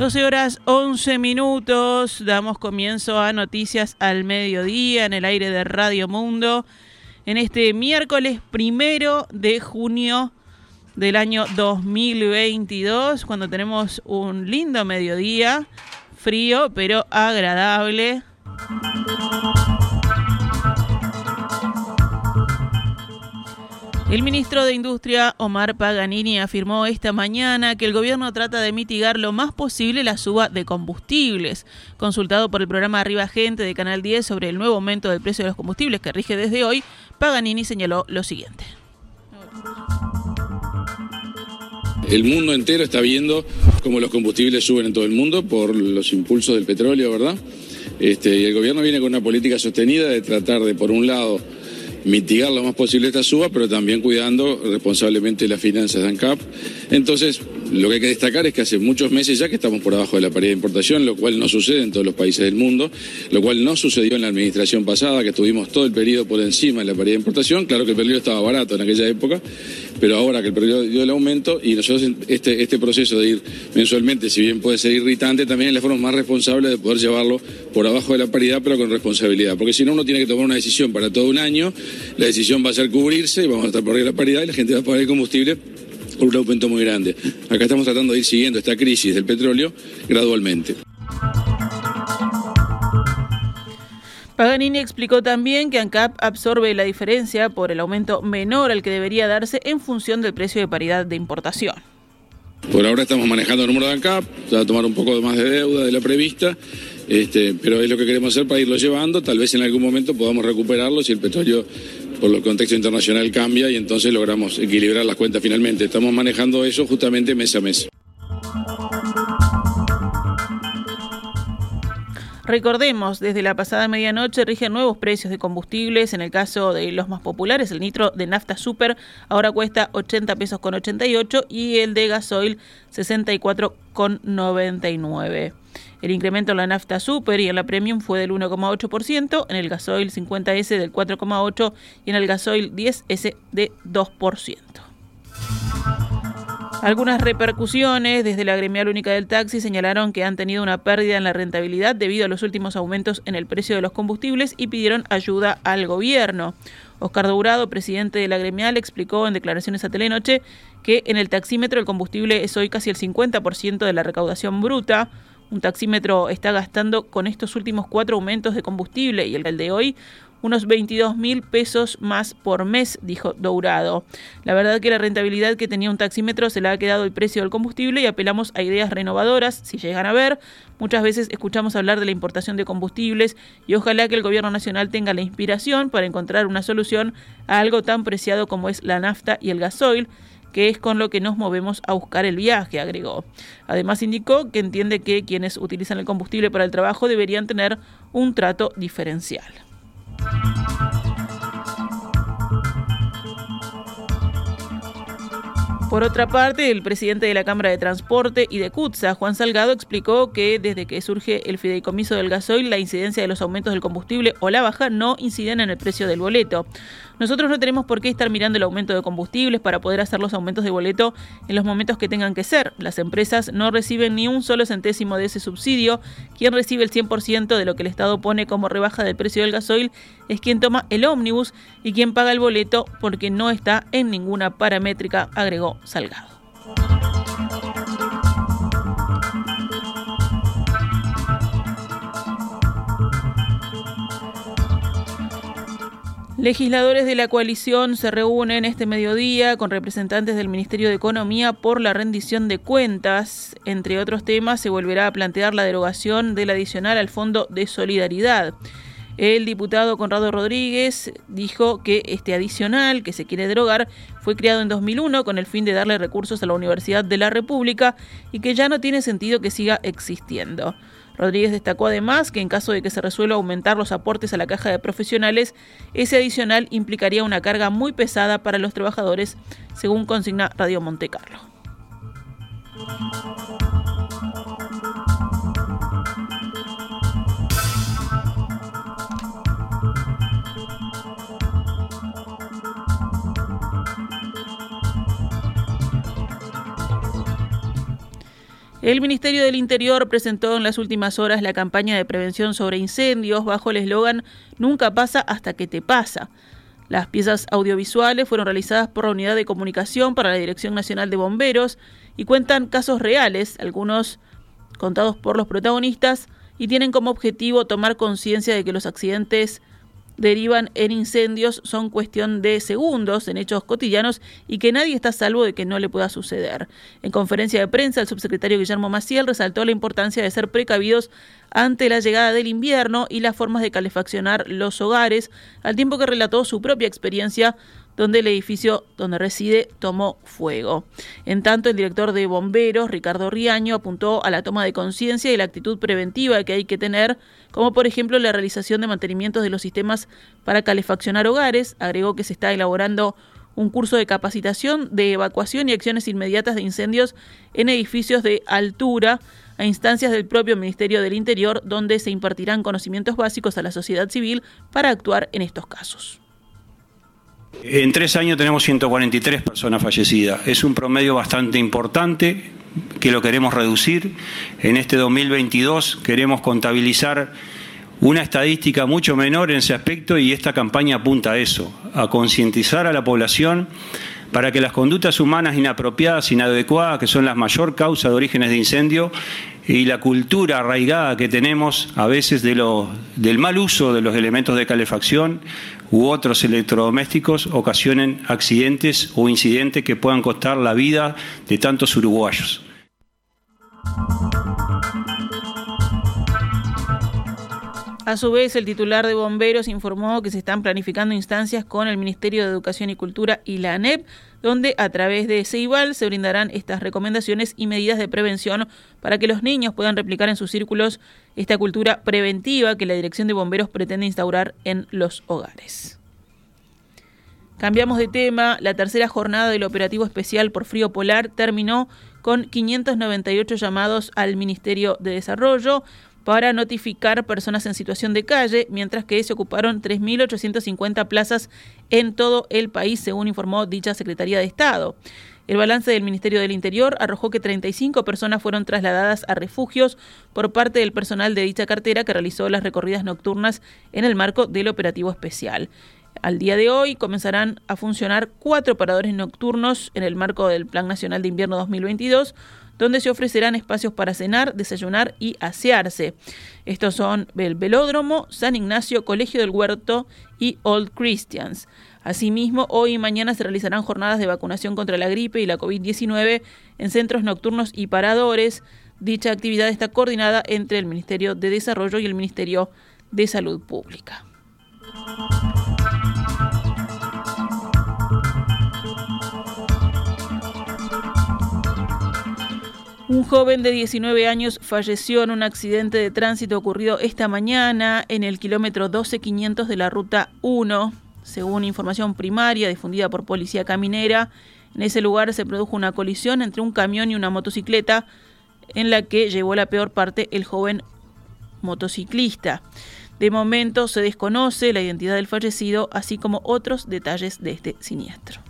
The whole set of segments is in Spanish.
12 horas 11 minutos, damos comienzo a Noticias al Mediodía en el aire de Radio Mundo en este miércoles primero de junio del año 2022, cuando tenemos un lindo mediodía, frío pero agradable. El ministro de Industria, Omar Paganini, afirmó esta mañana que el gobierno trata de mitigar lo más posible la suba de combustibles. Consultado por el programa Arriba Gente de Canal 10 sobre el nuevo aumento del precio de los combustibles que rige desde hoy, Paganini señaló lo siguiente. El mundo entero está viendo cómo los combustibles suben en todo el mundo por los impulsos del petróleo, ¿verdad? Este, y el gobierno viene con una política sostenida de tratar de, por un lado, mitigar lo más posible esta suba, pero también cuidando responsablemente las finanzas de ANCAP. Entonces, lo que hay que destacar es que hace muchos meses ya que estamos por abajo de la paridad de importación, lo cual no sucede en todos los países del mundo, lo cual no sucedió en la administración pasada, que tuvimos todo el periodo por encima de la paridad de importación. Claro que el periodo estaba barato en aquella época, pero ahora que el periodo dio el aumento y nosotros este, este proceso de ir mensualmente, si bien puede ser irritante, también es la forma más responsable de poder llevarlo por abajo de la paridad, pero con responsabilidad. Porque si no, uno tiene que tomar una decisión para todo un año, la decisión va a ser cubrirse y vamos a estar por de la paridad y la gente va a pagar el combustible un aumento muy grande. Acá estamos tratando de ir siguiendo esta crisis del petróleo gradualmente. Paganini explicó también que ANCAP absorbe la diferencia por el aumento menor al que debería darse en función del precio de paridad de importación. Por ahora estamos manejando el número de ANCAP, se va a tomar un poco más de deuda de la prevista, este, pero es lo que queremos hacer para irlo llevando. Tal vez en algún momento podamos recuperarlo si el petróleo por el contexto internacional cambia y entonces logramos equilibrar las cuentas finalmente. Estamos manejando eso justamente mes a mes. Recordemos, desde la pasada medianoche rigen nuevos precios de combustibles. En el caso de los más populares, el nitro de nafta super ahora cuesta 80 pesos con 88 y el de gasoil 64 con 99. El incremento en la nafta super y en la premium fue del 1,8%, en el gasoil 50S del 4,8% y en el gasoil 10S de 2%. Algunas repercusiones desde la gremial única del taxi señalaron que han tenido una pérdida en la rentabilidad debido a los últimos aumentos en el precio de los combustibles y pidieron ayuda al gobierno. Oscar Dourado, presidente de la gremial, explicó en declaraciones a Telenoche que en el taxímetro el combustible es hoy casi el 50% de la recaudación bruta. Un taxímetro está gastando con estos últimos cuatro aumentos de combustible y el de hoy unos 22 mil pesos más por mes, dijo Dourado. La verdad que la rentabilidad que tenía un taxímetro se le ha quedado el precio del combustible y apelamos a ideas renovadoras, si llegan a ver. Muchas veces escuchamos hablar de la importación de combustibles y ojalá que el gobierno nacional tenga la inspiración para encontrar una solución a algo tan preciado como es la nafta y el gasoil que es con lo que nos movemos a buscar el viaje, agregó. Además indicó que entiende que quienes utilizan el combustible para el trabajo deberían tener un trato diferencial. thank you Por otra parte, el presidente de la Cámara de Transporte y de CUTSA, Juan Salgado, explicó que desde que surge el fideicomiso del gasoil, la incidencia de los aumentos del combustible o la baja no inciden en el precio del boleto. Nosotros no tenemos por qué estar mirando el aumento de combustibles para poder hacer los aumentos de boleto en los momentos que tengan que ser. Las empresas no reciben ni un solo centésimo de ese subsidio. Quien recibe el 100% de lo que el Estado pone como rebaja del precio del gasoil es quien toma el ómnibus y quien paga el boleto porque no está en ninguna paramétrica, agregó Salgado. Legisladores de la coalición se reúnen este mediodía con representantes del Ministerio de Economía por la rendición de cuentas. Entre otros temas, se volverá a plantear la derogación del adicional al Fondo de Solidaridad. El diputado Conrado Rodríguez dijo que este adicional que se quiere derogar fue creado en 2001 con el fin de darle recursos a la Universidad de la República y que ya no tiene sentido que siga existiendo. Rodríguez destacó además que en caso de que se resuelva aumentar los aportes a la caja de profesionales, ese adicional implicaría una carga muy pesada para los trabajadores, según consigna Radio Montecarlo. El Ministerio del Interior presentó en las últimas horas la campaña de prevención sobre incendios bajo el eslogan Nunca pasa hasta que te pasa. Las piezas audiovisuales fueron realizadas por la Unidad de Comunicación para la Dirección Nacional de Bomberos y cuentan casos reales, algunos contados por los protagonistas, y tienen como objetivo tomar conciencia de que los accidentes derivan en incendios son cuestión de segundos en hechos cotidianos y que nadie está salvo de que no le pueda suceder. En conferencia de prensa, el subsecretario Guillermo Maciel resaltó la importancia de ser precavidos ante la llegada del invierno y las formas de calefaccionar los hogares, al tiempo que relató su propia experiencia donde el edificio donde reside tomó fuego. En tanto, el director de bomberos, Ricardo Riaño, apuntó a la toma de conciencia y la actitud preventiva que hay que tener, como por ejemplo la realización de mantenimientos de los sistemas para calefaccionar hogares. Agregó que se está elaborando un curso de capacitación de evacuación y acciones inmediatas de incendios en edificios de altura a instancias del propio Ministerio del Interior, donde se impartirán conocimientos básicos a la sociedad civil para actuar en estos casos. En tres años tenemos 143 personas fallecidas. Es un promedio bastante importante que lo queremos reducir. En este 2022 queremos contabilizar una estadística mucho menor en ese aspecto y esta campaña apunta a eso, a concientizar a la población para que las conductas humanas inapropiadas, inadecuadas, que son la mayor causa de orígenes de incendio, y la cultura arraigada que tenemos a veces del mal uso de los elementos de calefacción u otros electrodomésticos ocasionen accidentes o incidentes que puedan costar la vida de tantos uruguayos. A su vez, el titular de bomberos informó que se están planificando instancias con el Ministerio de Educación y Cultura y la ANEP, donde a través de Ceibal se brindarán estas recomendaciones y medidas de prevención para que los niños puedan replicar en sus círculos esta cultura preventiva que la Dirección de Bomberos pretende instaurar en los hogares. Cambiamos de tema. La tercera jornada del operativo especial por frío polar terminó con 598 llamados al Ministerio de Desarrollo para notificar personas en situación de calle, mientras que se ocuparon 3.850 plazas en todo el país, según informó dicha Secretaría de Estado. El balance del Ministerio del Interior arrojó que 35 personas fueron trasladadas a refugios por parte del personal de dicha cartera que realizó las recorridas nocturnas en el marco del operativo especial. Al día de hoy comenzarán a funcionar cuatro paradores nocturnos en el marco del Plan Nacional de Invierno 2022, donde se ofrecerán espacios para cenar, desayunar y asearse. Estos son el Velódromo, San Ignacio, Colegio del Huerto y Old Christians. Asimismo, hoy y mañana se realizarán jornadas de vacunación contra la gripe y la COVID-19 en centros nocturnos y paradores. Dicha actividad está coordinada entre el Ministerio de Desarrollo y el Ministerio de Salud Pública. Un joven de 19 años falleció en un accidente de tránsito ocurrido esta mañana en el kilómetro 12500 de la ruta 1. Según información primaria difundida por Policía Caminera, en ese lugar se produjo una colisión entre un camión y una motocicleta en la que llevó la peor parte el joven motociclista. De momento se desconoce la identidad del fallecido, así como otros detalles de este siniestro.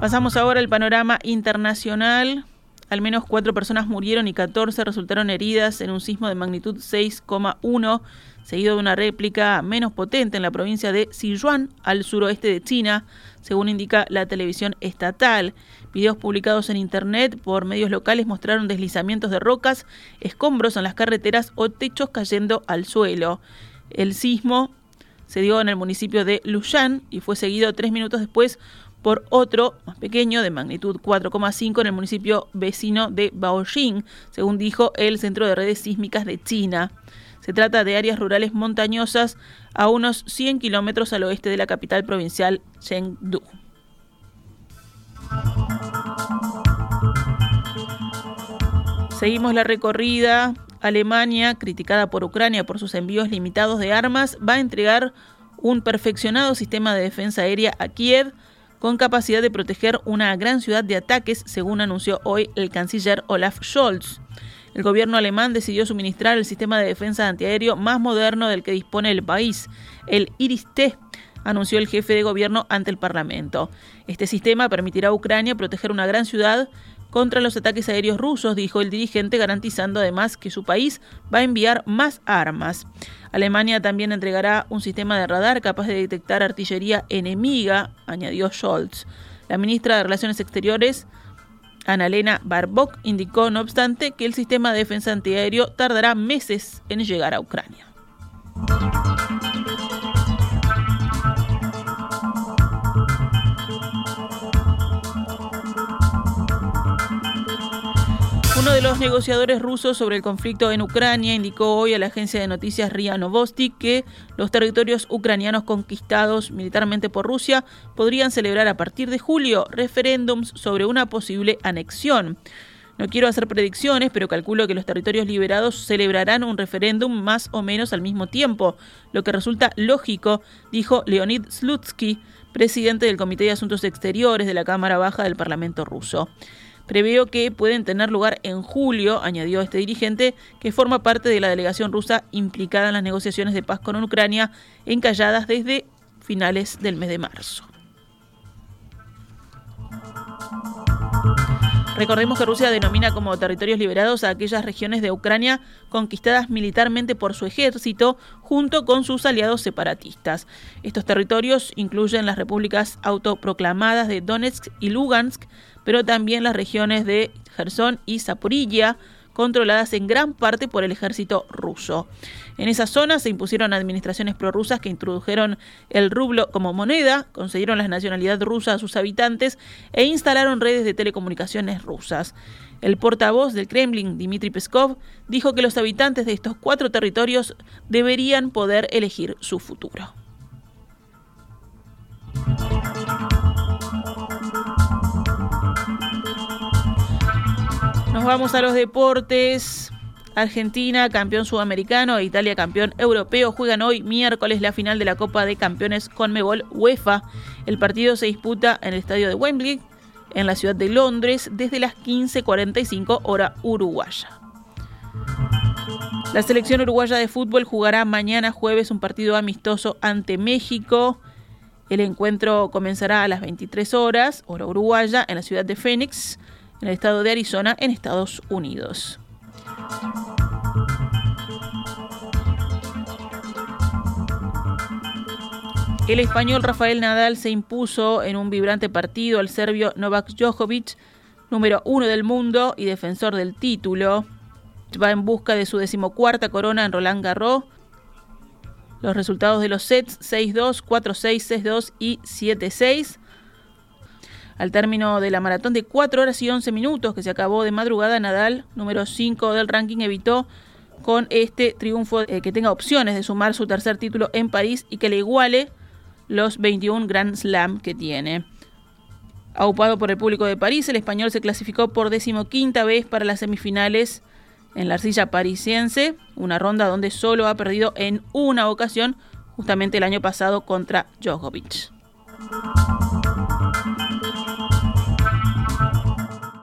Pasamos ahora al panorama internacional. Al menos cuatro personas murieron y 14 resultaron heridas en un sismo de magnitud 6,1, seguido de una réplica menos potente en la provincia de Sichuan, al suroeste de China, según indica la televisión estatal. Videos publicados en Internet por medios locales mostraron deslizamientos de rocas, escombros en las carreteras o techos cayendo al suelo. El sismo se dio en el municipio de Lushan y fue seguido tres minutos después por otro más pequeño de magnitud 4,5 en el municipio vecino de Baoxing, según dijo el Centro de Redes Sísmicas de China. Se trata de áreas rurales montañosas a unos 100 kilómetros al oeste de la capital provincial Chengdu. Seguimos la recorrida. Alemania, criticada por Ucrania por sus envíos limitados de armas, va a entregar un perfeccionado sistema de defensa aérea a Kiev con capacidad de proteger una gran ciudad de ataques, según anunció hoy el canciller Olaf Scholz. El gobierno alemán decidió suministrar el sistema de defensa antiaéreo más moderno del que dispone el país, el Iris-T, anunció el jefe de gobierno ante el Parlamento. Este sistema permitirá a Ucrania proteger una gran ciudad contra los ataques aéreos rusos, dijo el dirigente, garantizando además que su país va a enviar más armas. Alemania también entregará un sistema de radar capaz de detectar artillería enemiga, añadió Scholz. La ministra de Relaciones Exteriores, Annalena Barbok, indicó, no obstante, que el sistema de defensa antiaéreo tardará meses en llegar a Ucrania. Uno de los negociadores rusos sobre el conflicto en Ucrania indicó hoy a la agencia de noticias RIA Novosti que los territorios ucranianos conquistados militarmente por Rusia podrían celebrar a partir de julio referéndums sobre una posible anexión. No quiero hacer predicciones, pero calculo que los territorios liberados celebrarán un referéndum más o menos al mismo tiempo, lo que resulta lógico, dijo Leonid Slutsky, presidente del Comité de Asuntos Exteriores de la Cámara Baja del Parlamento ruso. Preveo que pueden tener lugar en julio, añadió este dirigente, que forma parte de la delegación rusa implicada en las negociaciones de paz con Ucrania, encalladas desde finales del mes de marzo. Recordemos que Rusia denomina como territorios liberados a aquellas regiones de Ucrania conquistadas militarmente por su ejército junto con sus aliados separatistas. Estos territorios incluyen las repúblicas autoproclamadas de Donetsk y Lugansk, pero también las regiones de Gerson y Zaporilla, controladas en gran parte por el ejército ruso. En esa zona se impusieron administraciones prorrusas que introdujeron el rublo como moneda, concedieron la nacionalidad rusa a sus habitantes e instalaron redes de telecomunicaciones rusas. El portavoz del Kremlin, Dmitry Peskov, dijo que los habitantes de estos cuatro territorios deberían poder elegir su futuro. Nos vamos a los deportes. Argentina, campeón sudamericano, e Italia, campeón europeo, juegan hoy miércoles la final de la Copa de Campeones Conmebol UEFA. El partido se disputa en el estadio de Wembley, en la ciudad de Londres, desde las 15.45 hora uruguaya. La selección uruguaya de fútbol jugará mañana jueves un partido amistoso ante México. El encuentro comenzará a las 23 horas, hora uruguaya, en la ciudad de Phoenix, en el estado de Arizona, en Estados Unidos. El español Rafael Nadal se impuso en un vibrante partido al serbio Novak Djokovic, número uno del mundo y defensor del título. Va en busca de su decimocuarta corona en Roland Garros. Los resultados de los sets 6-2, 4-6, 6-2 y 7-6. Al término de la maratón de 4 horas y 11 minutos que se acabó de madrugada, Nadal, número 5 del ranking, evitó con este triunfo eh, que tenga opciones de sumar su tercer título en París y que le iguale los 21 Grand Slam que tiene. Aupado por el público de París, el español se clasificó por decimoquinta vez para las semifinales en la arcilla parisiense, una ronda donde solo ha perdido en una ocasión, justamente el año pasado contra Djokovic.